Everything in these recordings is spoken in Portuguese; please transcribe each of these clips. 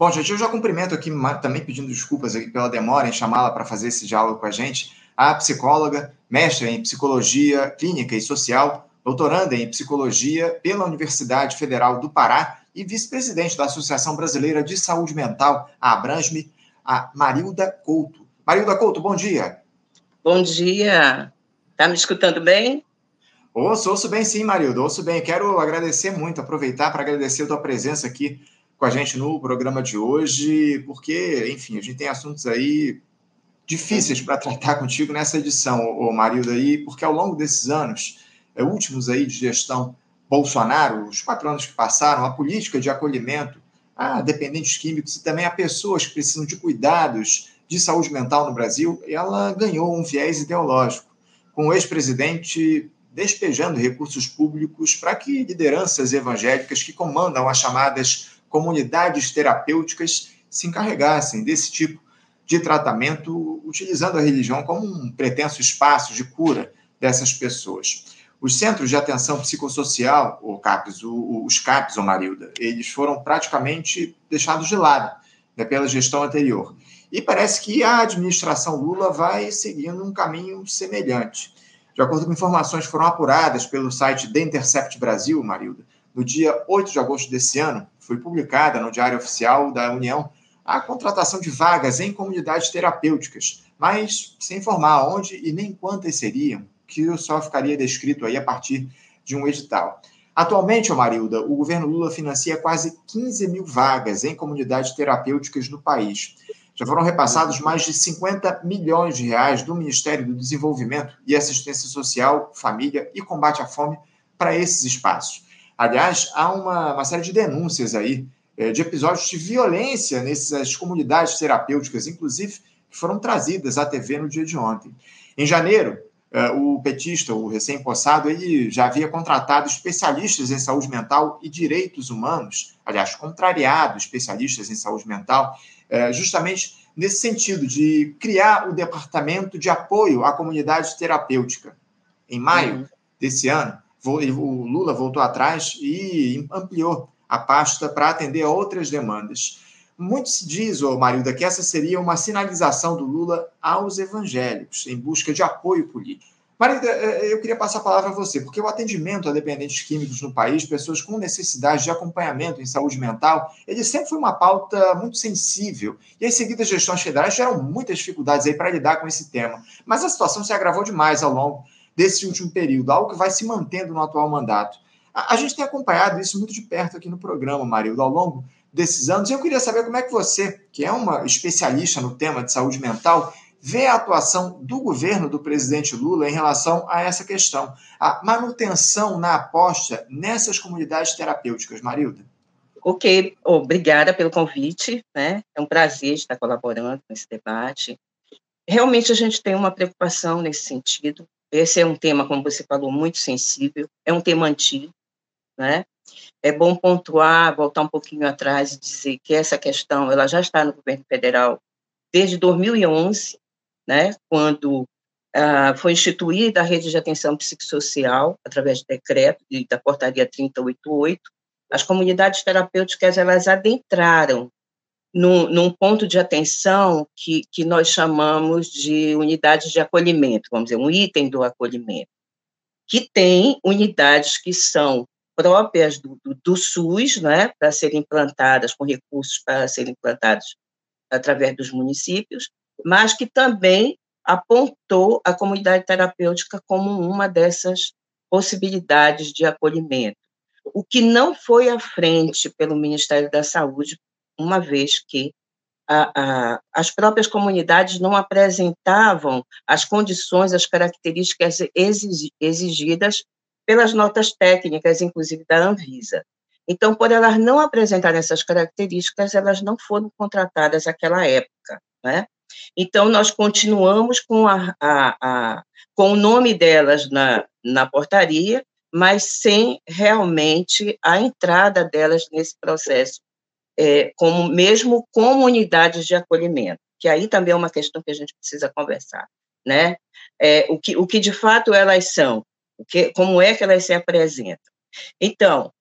Bom, gente, eu já cumprimento aqui, também pedindo desculpas aqui pela demora em chamá-la para fazer esse diálogo com a gente, a psicóloga, mestre em psicologia clínica e social, doutoranda em psicologia pela Universidade Federal do Pará e vice-presidente da Associação Brasileira de Saúde Mental, a Abransme, a Marilda Couto. Marilda Couto, bom dia. Bom dia. Está me escutando bem? Ouço, ouço bem sim, Marilda, ouço bem. Quero agradecer muito, aproveitar para agradecer a tua presença aqui com a gente no programa de hoje, porque, enfim, a gente tem assuntos aí difíceis para tratar contigo nessa edição, ô, Marilda, aí, porque ao longo desses anos, é, últimos aí de gestão Bolsonaro, os quatro anos que passaram, a política de acolhimento a dependentes químicos e também a pessoas que precisam de cuidados de saúde mental no Brasil, ela ganhou um viés ideológico, com o ex-presidente despejando recursos públicos para que lideranças evangélicas que comandam as chamadas comunidades terapêuticas se encarregassem desse tipo de tratamento, utilizando a religião como um pretenso espaço de cura dessas pessoas. Os centros de atenção psicossocial, ou CAPs, os CAPs, ou Marilda, eles foram praticamente deixados de lado né, pela gestão anterior. E parece que a administração Lula vai seguindo um caminho semelhante. De acordo com informações que foram apuradas pelo site The Intercept Brasil, Marilda, no dia 8 de agosto desse ano, foi publicada no Diário Oficial da União a contratação de vagas em comunidades terapêuticas, mas sem informar onde e nem quantas seriam, que só ficaria descrito aí a partir de um edital. Atualmente, Marilda, o governo Lula financia quase 15 mil vagas em comunidades terapêuticas no país. Já foram repassados mais de 50 milhões de reais do Ministério do Desenvolvimento e Assistência Social, Família e Combate à Fome para esses espaços. Aliás, há uma, uma série de denúncias aí é, de episódios de violência nessas comunidades terapêuticas, inclusive, que foram trazidas à TV no dia de ontem. Em janeiro, é, o petista, o recém-possado, ele já havia contratado especialistas em saúde mental e direitos humanos, aliás, contrariado especialistas em saúde mental é, justamente nesse sentido de criar o departamento de apoio à comunidade terapêutica. Em maio uhum. desse ano, o Lula voltou atrás e ampliou a pasta para atender a outras demandas. Muito se diz, Marilda, que essa seria uma sinalização do Lula aos evangélicos, em busca de apoio político. Marida, é, é, eu queria passar a palavra a você, porque o atendimento a dependentes químicos no país, pessoas com necessidade de acompanhamento em saúde mental, ele sempre foi uma pauta muito sensível. E as seguidas gestões federais tiveram muitas dificuldades aí para lidar com esse tema. Mas a situação se agravou demais ao longo desse último período, algo que vai se mantendo no atual mandato. A, a gente tem acompanhado isso muito de perto aqui no programa, Marildo, ao longo desses anos. Eu queria saber como é que você, que é uma especialista no tema de saúde mental, vê a atuação do governo do presidente Lula em relação a essa questão, a manutenção na aposta nessas comunidades terapêuticas, Marilda? Ok, obrigada pelo convite, né? É um prazer estar colaborando nesse debate. Realmente a gente tem uma preocupação nesse sentido. Esse é um tema, como você falou, muito sensível, é um tema antigo, né? É bom pontuar, voltar um pouquinho atrás e dizer que essa questão ela já está no governo federal desde 2011, né, quando ah, foi instituída a rede de atenção psicossocial, através de decreto e da portaria 3088, as comunidades terapêuticas elas adentraram num, num, ponto de atenção que, que nós chamamos de unidades de acolhimento, vamos dizer, um item do acolhimento, que tem unidades que são próprias do, do, do SUS, né, para serem implantadas, com recursos para serem implantados através dos municípios, mas que também apontou a comunidade terapêutica como uma dessas possibilidades de acolhimento. O que não foi à frente pelo Ministério da Saúde, uma vez que a, a, as próprias comunidades não apresentavam as condições, as características exigidas pelas notas técnicas, inclusive da Anvisa. Então, por elas não apresentarem essas características, elas não foram contratadas naquela época, né? Então, nós continuamos com, a, com o nome delas na, na portaria, mas sem realmente a entrada delas nesse processo, é, como mesmo comunidades de acolhimento, que aí também é uma questão que a gente precisa conversar, né? É, o, que, o que de fato elas são, o que, como é que elas se apresentam. Então,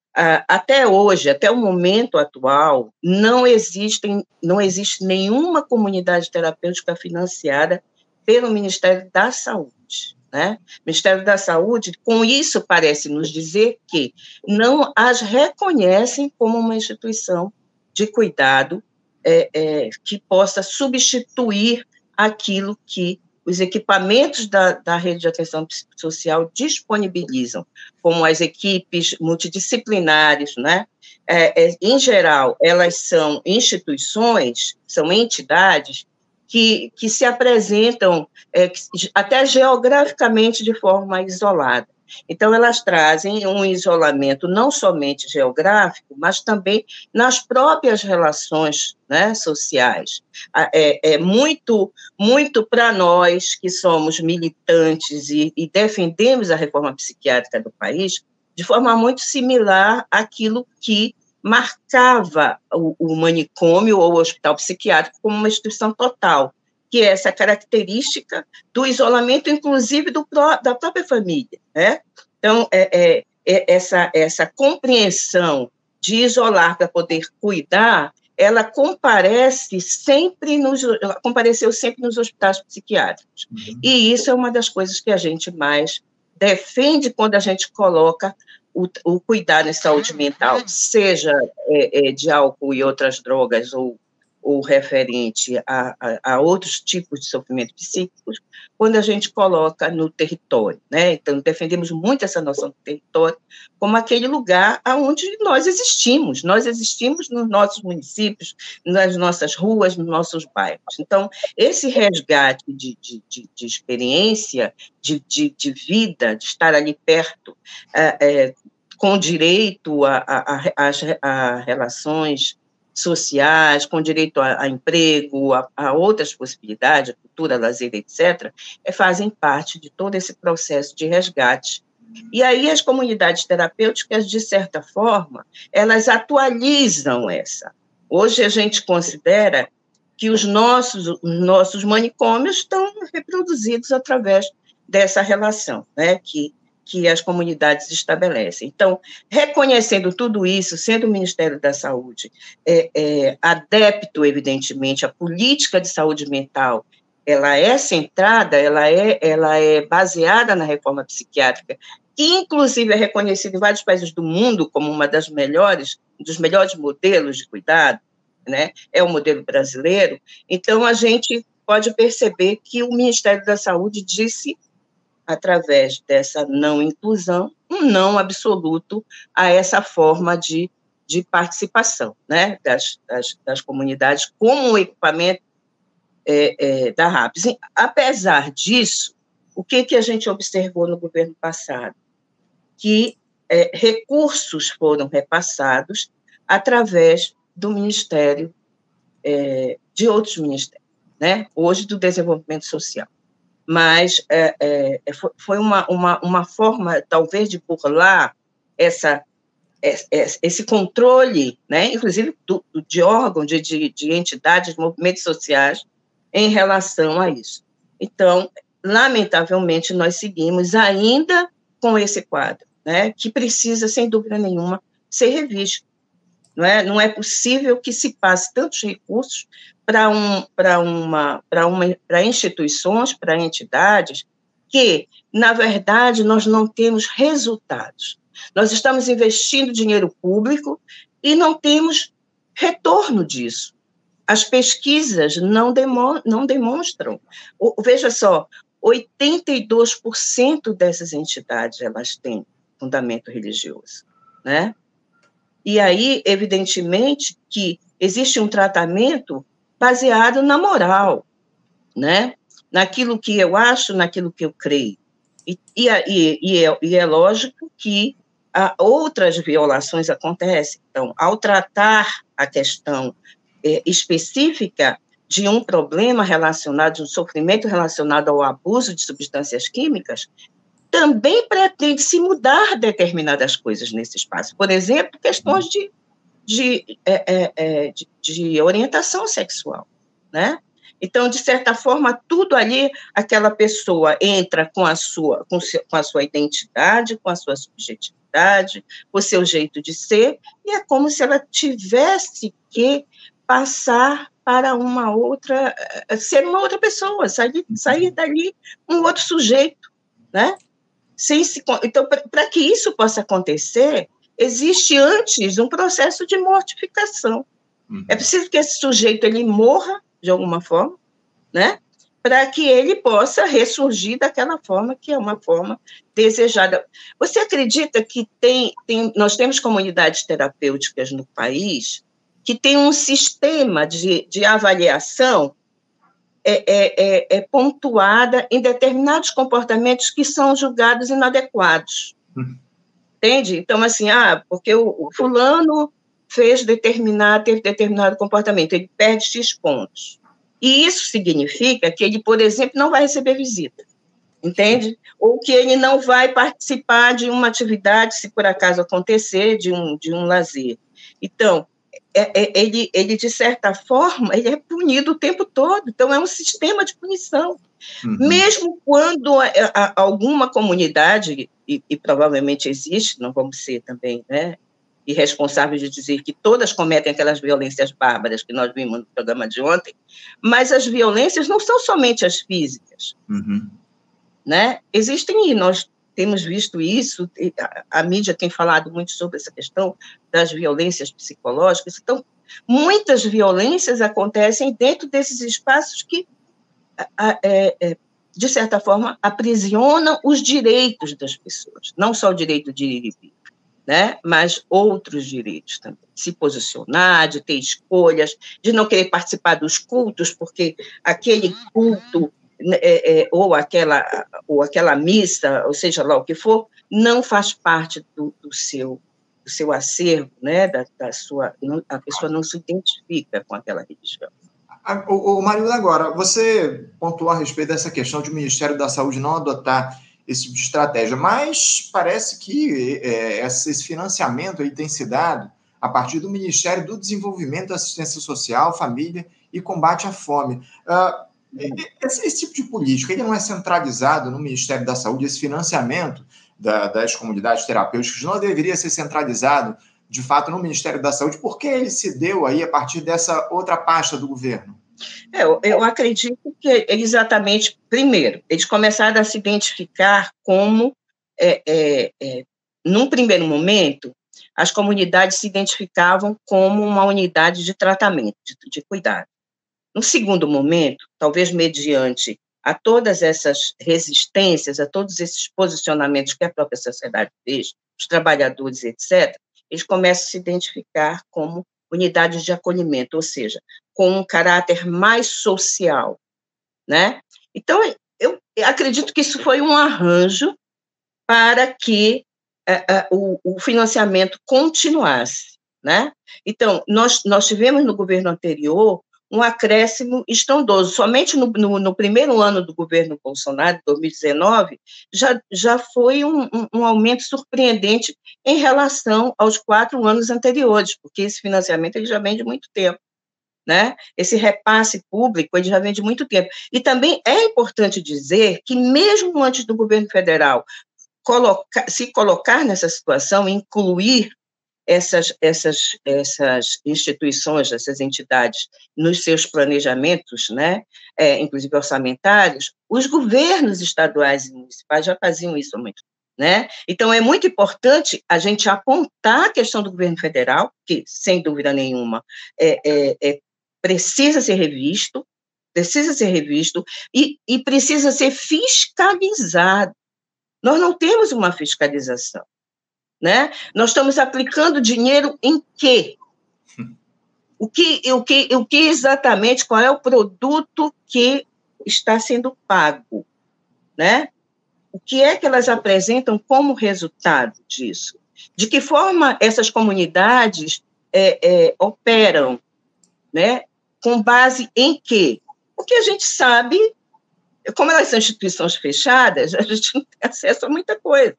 até hoje, até o momento atual, não existem, não existe nenhuma comunidade terapêutica financiada pelo Ministério da Saúde. Né? O Ministério da Saúde, com isso, parece nos dizer que não as reconhecem como uma instituição de cuidado é, é, que possa substituir aquilo que os equipamentos da, da rede de atenção psicossocial disponibilizam, como as equipes multidisciplinares, né? É, é, em geral, elas são instituições, são entidades que, que se apresentam é, até geograficamente de forma isolada. Então, elas trazem um isolamento não somente geográfico, mas também nas próprias relações né, sociais. É, é muito, muito para nós que somos militantes e, e defendemos a reforma psiquiátrica do país, de forma muito similar àquilo que marcava o, o manicômio ou o hospital psiquiátrico como uma instituição total, que é essa característica do isolamento, inclusive do, da própria família. Né? Então, é, é, é essa, essa compreensão de isolar para poder cuidar, ela comparece sempre nos, compareceu sempre nos hospitais psiquiátricos. Uhum. E isso é uma das coisas que a gente mais defende quando a gente coloca o, o cuidado em saúde mental, seja é, é, de álcool e outras drogas ou ou referente a, a, a, outros tipos de sofrimento psíquicos, quando a gente coloca no território. Né? Então, defendemos muito essa noção do território como aquele lugar onde nós existimos. Nós existimos nos nossos municípios, nas nossas ruas, nos nossos bairros. Então, esse resgate de, de, de, de experiência, de, de, de, vida, de estar ali perto, é, é, com direito a relações sociais, com direito a, a emprego, a, a, outras possibilidades, cultura, lazer, etc., é, fazem parte de todo esse processo de resgate. E aí as comunidades terapêuticas, de certa forma, elas atualizam essa. Hoje a gente considera que os nossos, os nossos manicômios estão reproduzidos através dessa relação, né, que que as comunidades estabelecem. Então, reconhecendo tudo isso, sendo o Ministério da Saúde é, é, adepto, evidentemente, à política de saúde mental, ela é centrada, ela é, ela é baseada na reforma psiquiátrica, que inclusive é reconhecida em vários países do mundo como uma das melhores, dos melhores modelos de cuidado, né? É o modelo brasileiro. Então a gente pode perceber que o Ministério da Saúde disse através dessa não inclusão, um não absoluto a essa forma de, de participação né, das, das, das comunidades como equipamento é, é, da RAPS. Apesar disso, o que, que a gente observou no governo passado? Que é, recursos foram repassados através do Ministério, é, de outros ministérios, né? hoje do Desenvolvimento Social mas é, é, é foi uma, uma, uma forma, talvez, de burlar essa, é, é, esse controle, né, inclusive do, de órgãos, de, de, de entidades, de movimentos sociais, em relação a isso. Então, lamentavelmente, nós seguimos ainda com esse quadro, né, que precisa, sem dúvida nenhuma, ser revisto. Não é, não é possível que se passe tantos recursos para um, uma, uma, instituições, para entidades, que, na verdade, nós não temos resultados. Nós estamos investindo dinheiro público e não temos retorno disso. As pesquisas não, demo, não demonstram. O, veja só, 82% dessas entidades elas têm fundamento religioso, né? E aí, evidentemente, que existe um tratamento baseado na moral, né? Naquilo que eu acho, naquilo que eu creio. E, e, e, é, e é, lógico que outras violações acontecem. Então, ao tratar a questão é, específica de um problema relacionado, de um sofrimento relacionado ao abuso de substâncias químicas, também pretende se mudar determinadas coisas nesse espaço. Por exemplo, questões de de, é, é, é, de, de, orientação sexual, né? Então, de certa forma, tudo ali, aquela pessoa entra com a sua, com, com a sua identidade, com a sua subjetividade, personalidade, por seu jeito de ser, e é como se ela tivesse que passar para uma outra, eh, ser uma outra pessoa, sair, sair dali um outro sujeito, né? Sem se, então, para que isso possa acontecer, existe antes um processo de mortificação. Uhum. É preciso que esse sujeito ele morra de alguma forma, né? Para que ele possa ressurgir daquela forma que é uma forma desejada. Você acredita que tem, tem nós temos comunidades terapêuticas no país que tem um sistema de, de avaliação é, é, é, é, pontuada em determinados comportamentos que são julgados inadequados. Uhum. Entende? Então, assim, ah, porque o, o fulano fez determinado, teve determinado comportamento, ele perde X pontos. E isso significa que ele, por exemplo, não vai receber visita, entende? Ou que ele não vai participar de uma atividade, se por acaso acontecer, de um, de um lazer. Então, é, é, ele, ele, de certa forma, ele é punido o tempo todo. Então, é um sistema de punição. Uhum. Mesmo quando a, a, alguma comunidade, e, e, provavelmente existe, não vamos ser também né, irresponsáveis de dizer que todas cometem aquelas violências bárbaras que nós vimos no programa de ontem, mas as violências não são somente as físicas. Uhum. Né? Existem, e nós temos visto isso, a, a, mídia tem falado muito sobre essa questão das violências psicológicas. Então, muitas violências acontecem dentro desses espaços que, é, é, de certa forma, aprisionam os direitos das pessoas, não só o direito de ir e vir, né? mas outros direitos também. Se posicionar, de ter escolhas, de não querer participar dos cultos, porque aquele culto é, é, ou, aquela, ou aquela missa, ou seja lá o que for, não faz parte do, do seu do seu acervo, né, da, da sua, a pessoa não se identifica com aquela religião. O, o Marilda, agora, você pontuou a respeito dessa questão de o Ministério da Saúde não adotar esse tipo de estratégia, mas parece que é, esse financiamento aí tem se dado a partir do Ministério do Desenvolvimento, Assistência Social, Família e Combate à Fome. Uh, esse, esse, tipo de política ele não é centralizado no Ministério da Saúde, esse financiamento da, das comunidades terapêuticas não deveria ser centralizado, de fato, no Ministério da Saúde, por que ele se deu aí a partir dessa outra pasta do governo? É, eu, eu acredito que exatamente, primeiro, eles começaram a se identificar como, é, é, é, num primeiro momento, as comunidades se identificavam como uma unidade de tratamento, de, de cuidado. No segundo momento, talvez mediante a todas essas resistências, a todos esses posicionamentos que a própria sociedade fez, os trabalhadores, etc., eles começam a se identificar como unidades de acolhimento, ou seja, com um caráter mais social, né? Então, eu acredito que isso foi um arranjo para que uh, uh, o, o, financiamento continuasse, né? Então, nós, nós tivemos no governo anterior um acréscimo estrondoso. Somente no, no, no, primeiro ano do governo Bolsonaro, 2019, já, já foi um, um, um, aumento surpreendente em relação aos quatro anos anteriores, porque esse financiamento ele já vem de muito tempo. Né? Esse repasse público ele já vem de muito tempo. E também é importante dizer que, mesmo antes do governo federal colocar, se colocar nessa situação, incluir essas, essas, essas instituições, essas entidades, nos seus planejamentos, né, é, inclusive orçamentários, os governos estaduais e municipais já faziam isso há muito né? Então, é muito importante a gente apontar a questão do governo federal, que, sem dúvida nenhuma, é, é, é precisa ser revisto, precisa ser revisto e, e precisa ser fiscalizado. Nós não temos uma fiscalização. Né? Nós estamos aplicando dinheiro em quê? O que, o que, o que exatamente, qual é o produto que está sendo pago, né? O que é que elas apresentam como resultado disso? De que forma essas comunidades é, é, operam, né? Com base em quê? Porque a gente sabe, como elas são instituições fechadas, a gente não tem acesso a muita coisa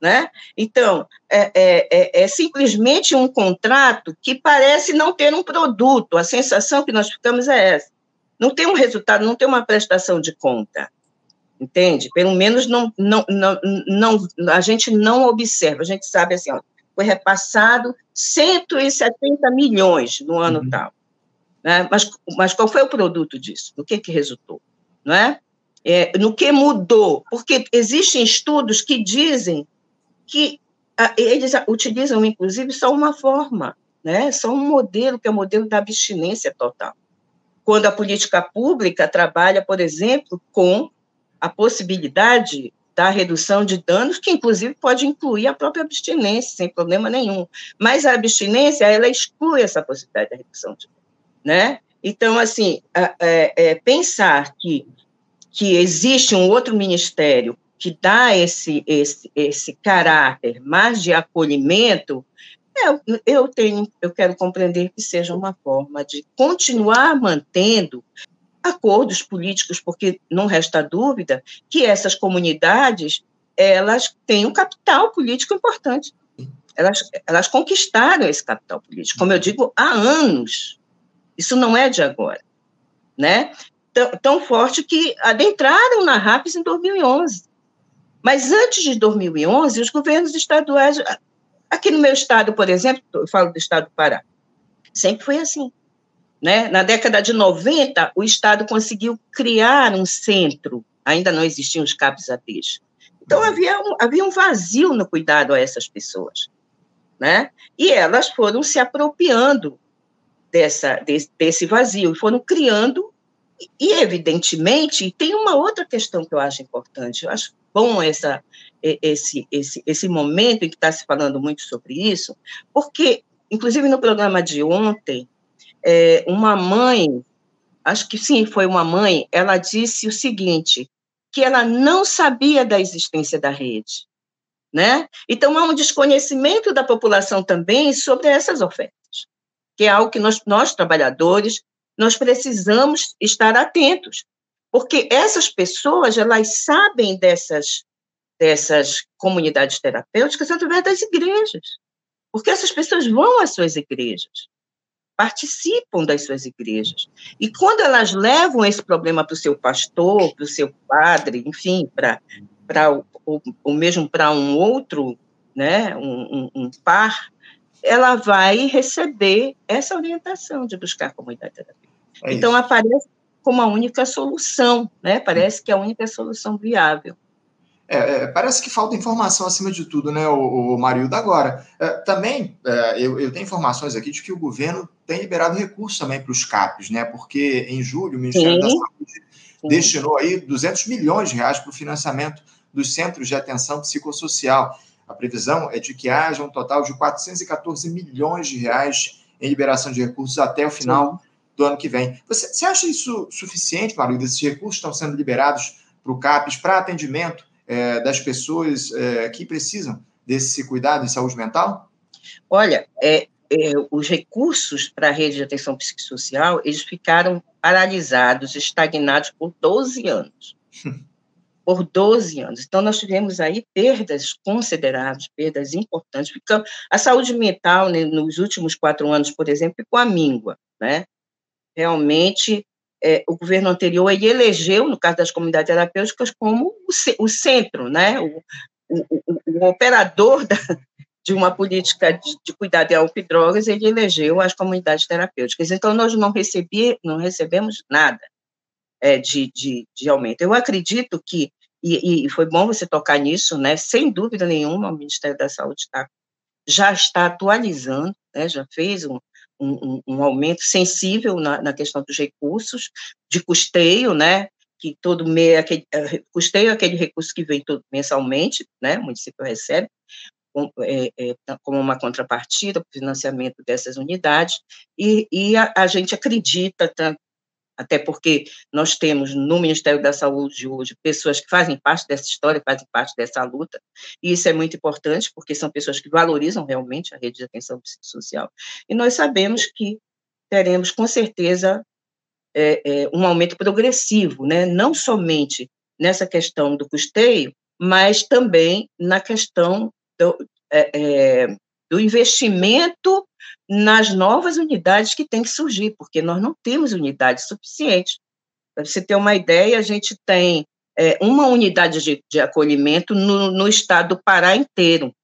né? Então, é, é, é, é, simplesmente um contrato que parece não ter um produto, a sensação que nós ficamos é essa. Não tem um resultado, não tem uma prestação de conta. entende? Pelo menos não, não, não, não, a gente não observa, a gente sabe assim, ó, foi repassado 170 milhões no ano uhum. tal. Né? Mas, mas qual foi o produto disso? O que, que resultou? Não é? é? no que mudou? Porque existem estudos que dizem que a, eles utilizam, inclusive, só uma forma, né? só um modelo, que é o modelo da abstinência total. Quando a política pública trabalha, por exemplo, com a possibilidade da redução de danos, que inclusive pode incluir a própria abstinência, sem problema nenhum. Mas a abstinência, ela exclui essa possibilidade da redução de danos, né? Então, assim, é, é, pensar que, que existe um outro ministério que dá esse, esse, esse caráter mais de acolhimento, eu, eu, tenho, eu quero compreender que seja uma forma de continuar mantendo acordos políticos, porque não resta dúvida que essas comunidades elas têm um capital político importante. Elas, elas conquistaram esse capital político, como eu digo, há anos. Isso não é de agora, né? Tão, tão forte que adentraram na RAPS em 2011. Mas antes de 2011, os governos estaduais, aqui no meu estado, por exemplo, eu falo do estado do Pará, sempre foi assim. Né? Na década de 90, o Estado conseguiu criar um centro, ainda não existiam os CAPs APs. Então, havia um, havia um vazio no cuidado a essas pessoas. Né? E elas foram se apropriando dessa, desse, desse vazio, foram criando, e, evidentemente, tem uma outra questão que eu acho importante, eu acho bom essa, esse, esse, esse momento em que está se falando muito sobre isso, porque, inclusive no programa de ontem, é, uma mãe, acho que sim, foi uma mãe, ela disse o seguinte, que ela não sabia da existência da rede, né? Então, há um desconhecimento da população também sobre essas ofertas, que é algo que nós, nós trabalhadores, nós precisamos estar atentos, porque essas pessoas, elas sabem dessas, dessas comunidades terapêuticas através das igrejas, porque essas pessoas vão às suas igrejas, participam das suas igrejas. E quando elas levam esse problema para o seu pastor, para o seu padre, enfim, para o, o mesmo para um outro, né, um, um, um, par, ela vai receber essa orientação de buscar comunidade terapêutica. É então, aparece como a única solução, né? Parece que é a única solução viável. É, é, parece que falta informação acima de tudo, né, o, o Marildo? Agora, é, também é, eu, eu, tenho informações aqui de que o governo tem liberado recursos também para os CAPs, né? Porque em julho o Ministério Sim. da Saúde Sim. destinou aí 200 milhões de reais para o financiamento dos centros de atenção psicossocial. A previsão é de que haja um total de 414 milhões de reais em liberação de recursos até o final Sim. Do ano que vem. Você, você acha isso suficiente, Marildo? Esses recursos estão sendo liberados para o CAPES para atendimento é, das pessoas é, que precisam desse cuidado de saúde mental? Olha, é, é, os recursos para a rede de atenção psicossocial, eles ficaram paralisados, estagnados por 12 anos. por 12 anos. Então, nós tivemos aí perdas consideráveis, perdas importantes. A saúde mental, né, nos últimos quatro anos, por exemplo, ficou a míngua, né? Realmente, é, o governo anterior ele elegeu, no caso das comunidades terapêuticas, como o, o centro, né? O, o, o, operador da, de uma política de, de cuidado de álcool e drogas, ele elegeu as comunidades terapêuticas. Então, nós não, recebi, não recebemos nada é, de, de, de aumento. Eu acredito que, e, e, foi bom você tocar nisso, né? sem dúvida nenhuma, o Ministério da Saúde tá, já está atualizando, né? já fez um, um, um aumento sensível na, na, questão dos recursos, de custeio, né? que todo mês, aquele, eh, custeio é aquele recurso que vem todo, mensalmente, né? o município recebe, com, é, é, como uma contrapartida para o financiamento dessas unidades, e, e a, a, gente acredita, até porque nós temos no Ministério da Saúde hoje pessoas que fazem parte dessa história, fazem parte dessa luta, e isso é muito importante, porque são pessoas que valorizam realmente a rede de atenção psicossocial, e nós sabemos que teremos, com certeza, é, é, um aumento progressivo, né? não somente nessa questão do custeio, mas também na questão do, é, é, do investimento nas novas unidades que tem que surgir, porque nós não temos unidades suficientes. Para você ter uma ideia, a gente tem é, uma unidade de, de acolhimento no, no, estado do Pará inteiro.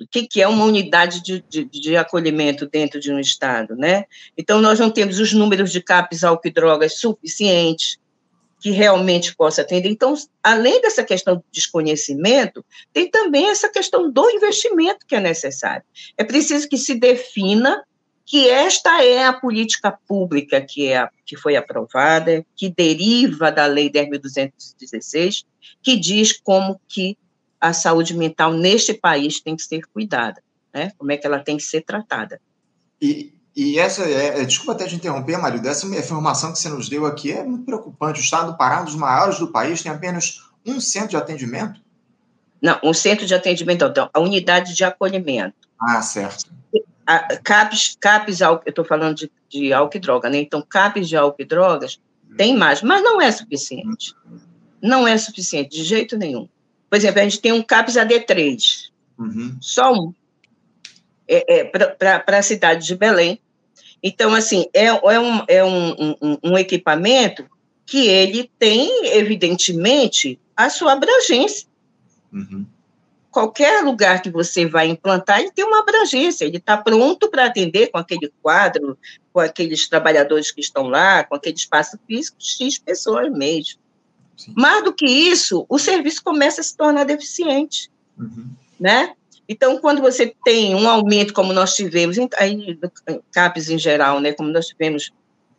O que, que é uma unidade de, de, de, acolhimento dentro de um estado, né? Então, nós não temos os números de CAPs, álcool e drogas suficientes que realmente possa atender. Então, além dessa questão do desconhecimento, tem também essa questão do investimento que é necessário. É preciso que se defina que esta é a política pública que, é, que foi aprovada, que deriva da Lei 10.216, que diz como que a saúde mental neste país tem que ser cuidada, né? como é que ela tem que ser tratada. E, e essa, é, é desculpa até te interromper, Marido, essa informação que você nos deu aqui é muito preocupante. O estado do Pará, um dos maiores do país, tem apenas um centro de atendimento? Não, um centro de atendimento, então, a unidade de acolhimento. Ah, certo a, CAPs, CAPs eu estou falando de, de álcool e droga, né? Então, CAPs de álcool e drogas tem mais, mas não é suficiente. Não é suficiente, de jeito nenhum. Por exemplo, a gente tem um CAPs AD3, uhum. só um, é, é, para a cidade de Belém. Então, assim, é, é, um, é um, um, um equipamento que ele tem, evidentemente, a sua abrangência. Uhum qualquer lugar que você vai implantar, ele tem uma abrangência, ele está pronto para atender com aquele quadro, com aqueles trabalhadores que estão lá, com aquele espaço físico, X pessoas mesmo. Sim. Mais do que isso, o serviço começa a se tornar deficiente, uhum. né? Então, quando você tem um aumento, como nós tivemos, aí, CAPES em geral, né, como nós tivemos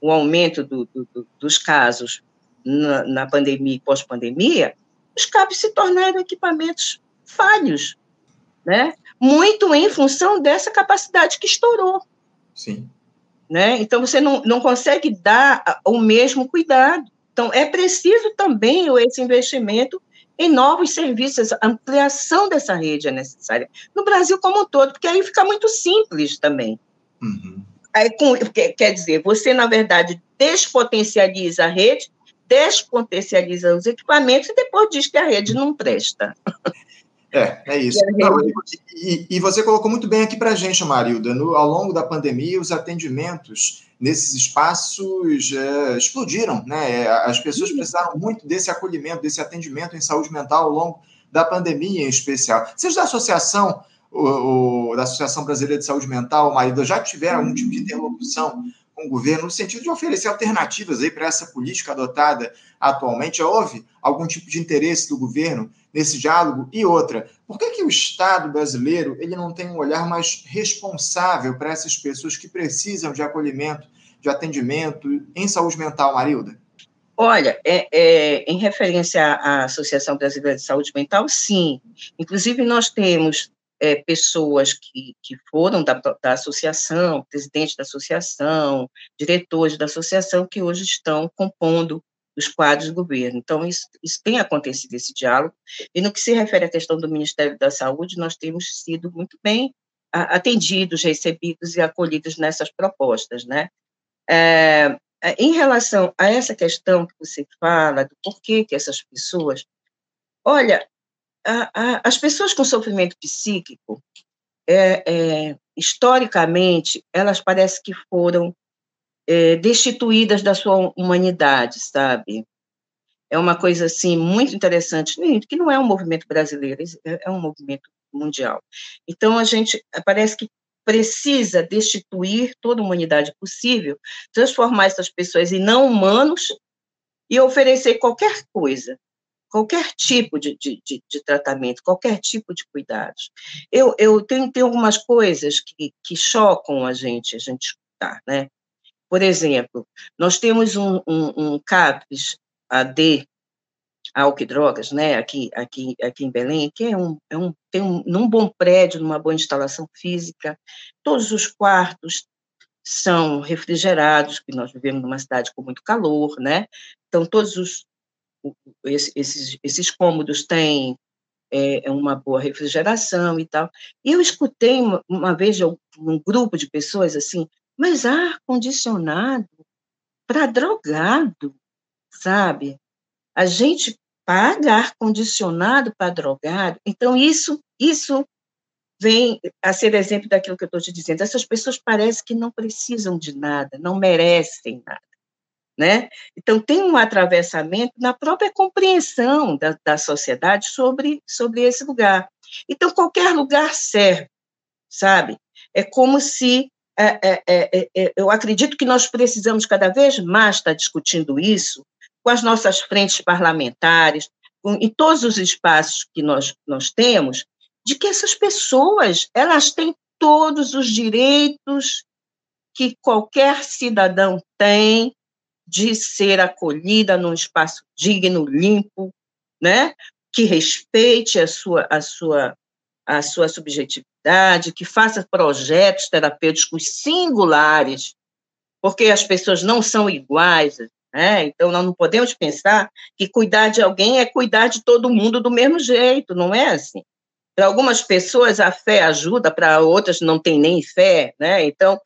um aumento do, do, dos casos na, na pandemia e pós-pandemia, os CAPES se tornaram equipamentos falhos, né? Muito em função dessa capacidade que estourou. Sim. Né? Então, você não, não consegue dar o mesmo cuidado. Então, é preciso também esse investimento em novos serviços, a ampliação dessa rede é necessária. No Brasil como um todo, porque aí fica muito simples também. Uhum. Aí, com, quer dizer, você, na verdade, despotencializa a rede, despotencializa os equipamentos e depois diz que a rede não presta. É, é isso. Não, e, e, você colocou muito bem aqui para a gente, Marilda, no, ao longo da pandemia, os atendimentos nesses espaços é, explodiram, né? As pessoas precisaram muito desse acolhimento, desse atendimento em saúde mental ao longo da pandemia, em especial. Vocês da associação, o, o, da Associação Brasileira de Saúde Mental, Marilda, já tiveram algum tipo de interlocução com o governo no sentido de oferecer alternativas aí para essa política adotada atualmente? Houve algum tipo de interesse do governo nesse diálogo? E outra, por que, que o Estado brasileiro ele não tem um olhar mais responsável para essas pessoas que precisam de acolhimento, de atendimento em saúde mental, Marilda? Olha, é, é, em referência à Associação Brasileira de Saúde Mental, sim. Inclusive, nós temos é, pessoas que, que foram da, da associação, presidente da associação, diretores da associação, que hoje estão compondo os quadros do governo. Então, isso, isso tem acontecido, esse diálogo, e no que se refere à questão do Ministério da Saúde, nós temos sido muito bem atendidos, recebidos e acolhidos nessas propostas, né? É, em relação a essa questão que você fala, do porquê que essas pessoas... Olha, as pessoas com sofrimento psíquico, é, é, historicamente, elas parecem que foram é, destituídas da sua humanidade, sabe? É uma coisa, assim, muito interessante, que não é um movimento brasileiro, é, é um movimento mundial. Então, a gente parece que precisa destituir toda a humanidade possível, transformar essas pessoas em não humanos e oferecer qualquer coisa, qualquer tipo de, de, de, de, tratamento, qualquer tipo de cuidados. Eu, eu tenho, tenho algumas coisas que, que chocam a gente, a gente escutar, né? Por exemplo, nós temos um, um, um CAPES AD, e drogas, né, aqui, aqui, aqui em Belém, que é um, é um, tem um, num bom prédio, numa boa instalação física, todos os quartos são refrigerados, porque nós vivemos numa cidade com muito calor, né, então todos os, esses, esses cômodos têm é, uma boa refrigeração e tal. E eu escutei uma, uma vez um grupo de pessoas assim, mas ar-condicionado para drogado, sabe? A gente paga ar-condicionado para drogado. Então, isso, isso vem a ser exemplo daquilo que eu estou te dizendo. Essas pessoas parecem que não precisam de nada, não merecem nada. Né? Então, tem um atravessamento na própria compreensão da, da sociedade sobre, sobre esse lugar. Então, qualquer lugar serve, sabe? É como se. É, é, é, é eu acredito que nós precisamos cada vez mais estar discutindo isso com as nossas frentes parlamentares, com, em todos os espaços que nós, nós temos, de que essas pessoas elas têm todos os direitos que qualquer cidadão tem de ser acolhida num espaço digno, limpo, né? que respeite a sua, a sua, a sua subjetividade, que faça projetos terapêuticos singulares, porque as pessoas não são iguais, né? Então, nós não podemos pensar que cuidar de alguém é cuidar de todo mundo do mesmo jeito, não é assim. Para algumas pessoas a fé ajuda, para outras não tem nem fé, né? Então,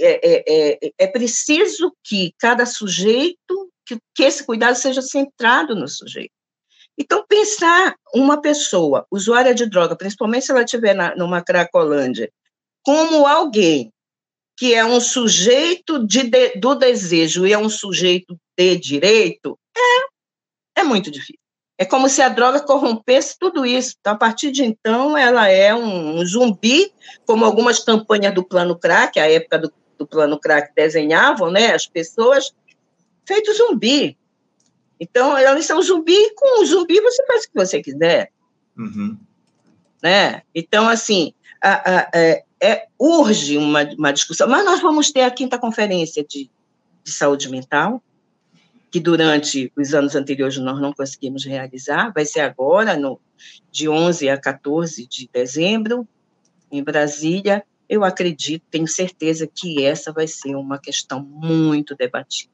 é, é, é, é preciso que cada sujeito, que, que esse cuidado seja centrado no sujeito. Então, pensar uma pessoa usuária de droga, principalmente se ela estiver na, numa cracolândia, como alguém que é um sujeito de, do desejo e é um sujeito de direito, é, é muito difícil. É como se a droga corrompesse tudo isso. Então, a partir de então, ela é um, um zumbi, como algumas campanhas do Plano Crack, a época do, do Plano Crack desenhavam, né, as pessoas, feito zumbi. Então, elas são zumbi, com o zumbi você faz o que você quiser. Uhum. Né? Então, assim, a, a, é, é, urge uma, uma discussão. Mas nós vamos ter a quinta conferência de, de saúde mental, que durante os anos anteriores nós não conseguimos realizar, vai ser agora, no, de 11 a 14 de dezembro, em Brasília. Eu acredito, tenho certeza que essa vai ser uma questão muito debatida.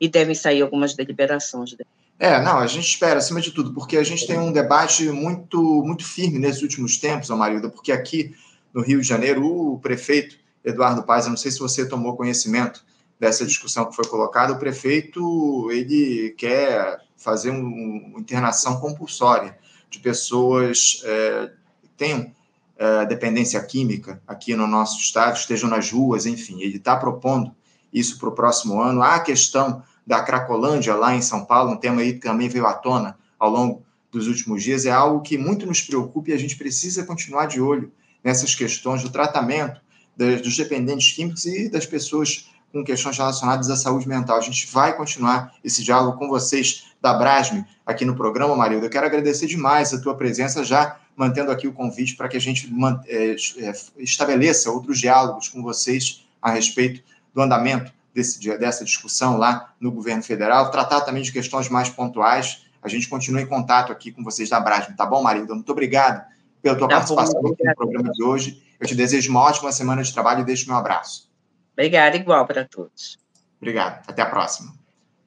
E devem sair algumas deliberações. É, não, a gente espera, acima de tudo, porque a gente tem um debate muito, muito firme nesses últimos tempos, Amarilda, porque aqui no Rio de Janeiro, o prefeito Eduardo Paz, eu não sei se você tomou conhecimento dessa discussão que foi colocada, o prefeito ele quer fazer uma um, internação compulsória de pessoas é, que tenham é, dependência química aqui no nosso estado, estejam nas ruas, enfim, ele está propondo isso para o próximo ano. Há a questão da Cracolândia lá em São Paulo, um tema aí que também veio à tona ao longo dos últimos dias, é algo que muito nos preocupa e a gente precisa continuar de olho nessas questões do tratamento dos dependentes químicos e das pessoas com questões relacionadas à saúde mental. A gente vai continuar esse diálogo com vocês da Brasme aqui no programa, Marilda. Eu quero agradecer demais a tua presença, já mantendo aqui o convite para que a gente é, é, estabeleça outros diálogos com vocês a respeito do andamento desse, dessa discussão lá no governo federal, tratar também de questões mais pontuais. A gente continua em contato aqui com vocês da Brasme, tá bom, Marilda? Muito obrigado pela tua tá participação bom, no programa de hoje. Eu te desejo uma ótima semana de trabalho e deixo meu abraço. Obrigada, igual para todos. Obrigado. Até a próxima.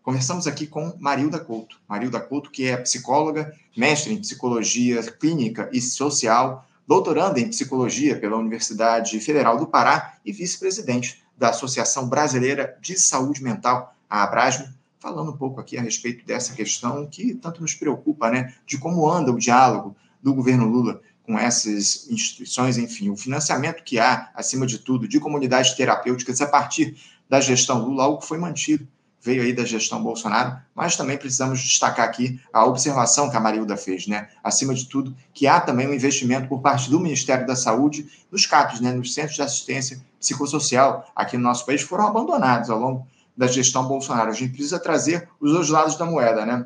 Conversamos aqui com Marilda Couto. Marilda Couto, que é psicóloga, mestre em psicologia clínica e social, doutoranda em psicologia pela Universidade Federal do Pará e vice-presidente da Associação Brasileira de Saúde Mental, a Abrasme, falando um pouco aqui a respeito dessa questão que tanto nos preocupa, né, de como anda o diálogo do governo Lula com essas instituições, enfim, o financiamento que há, acima de tudo, de comunidades terapêuticas a partir da gestão Lula, algo que foi mantido, veio aí da gestão Bolsonaro, mas também precisamos destacar aqui a observação que a Marilda fez, né? Acima de tudo, que há também um investimento por parte do Ministério da Saúde nos CAPs, né? Nos Centros de Assistência Psicossocial aqui no nosso país, foram abandonados ao longo da gestão Bolsonaro. A gente precisa trazer os dois lados da moeda, né?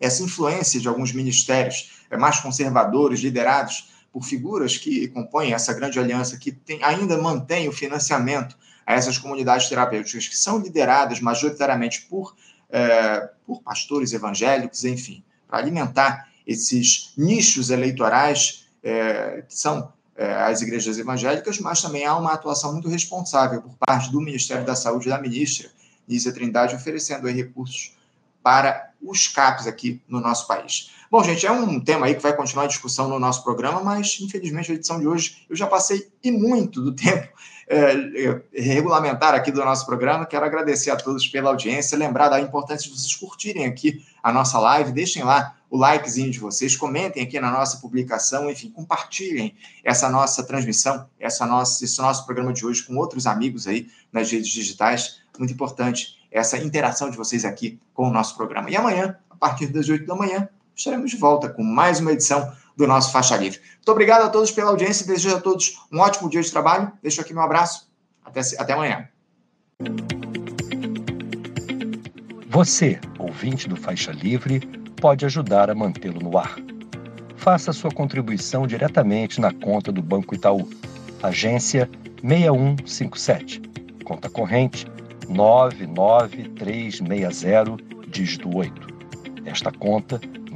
essa influência de alguns ministérios é, mais conservadores, liderados por figuras que compõem essa grande aliança, que tem, ainda mantém o financiamento a essas comunidades terapêuticas, que são lideradas majoritariamente por, é, por pastores evangélicos, enfim, para alimentar esses nichos eleitorais é, que são é, as igrejas evangélicas, mas também há uma atuação muito responsável por parte do Ministério da Saúde e da ministra Nízia Trindade, oferecendo recursos para os CAPs aqui no nosso país. Bom, gente, é um tema aí que vai continuar a discussão no nosso programa, mas infelizmente a edição de hoje eu já passei e muito do tempo é, é, regulamentar aqui do nosso programa. Quero agradecer a todos pela audiência, lembrar da importância de vocês curtirem aqui a nossa live, deixem lá o likezinho de vocês, comentem aqui na nossa publicação, enfim, compartilhem essa nossa transmissão, essa nossa, esse nosso programa de hoje com outros amigos aí nas redes digitais muito importante essa interação de vocês aqui com o nosso programa. E amanhã, a partir das 8 da manhã, estaremos de volta com mais uma edição do nosso Faixa Livre. Muito obrigado a todos pela audiência, desejo a todos um ótimo dia de trabalho. Deixo aqui meu abraço. Até, até amanhã. Você, ouvinte do Faixa Livre, pode ajudar a mantê-lo no ar. Faça sua contribuição diretamente na conta do Banco Itaú, agência 6157, conta corrente 99360, dígito 8. Esta conta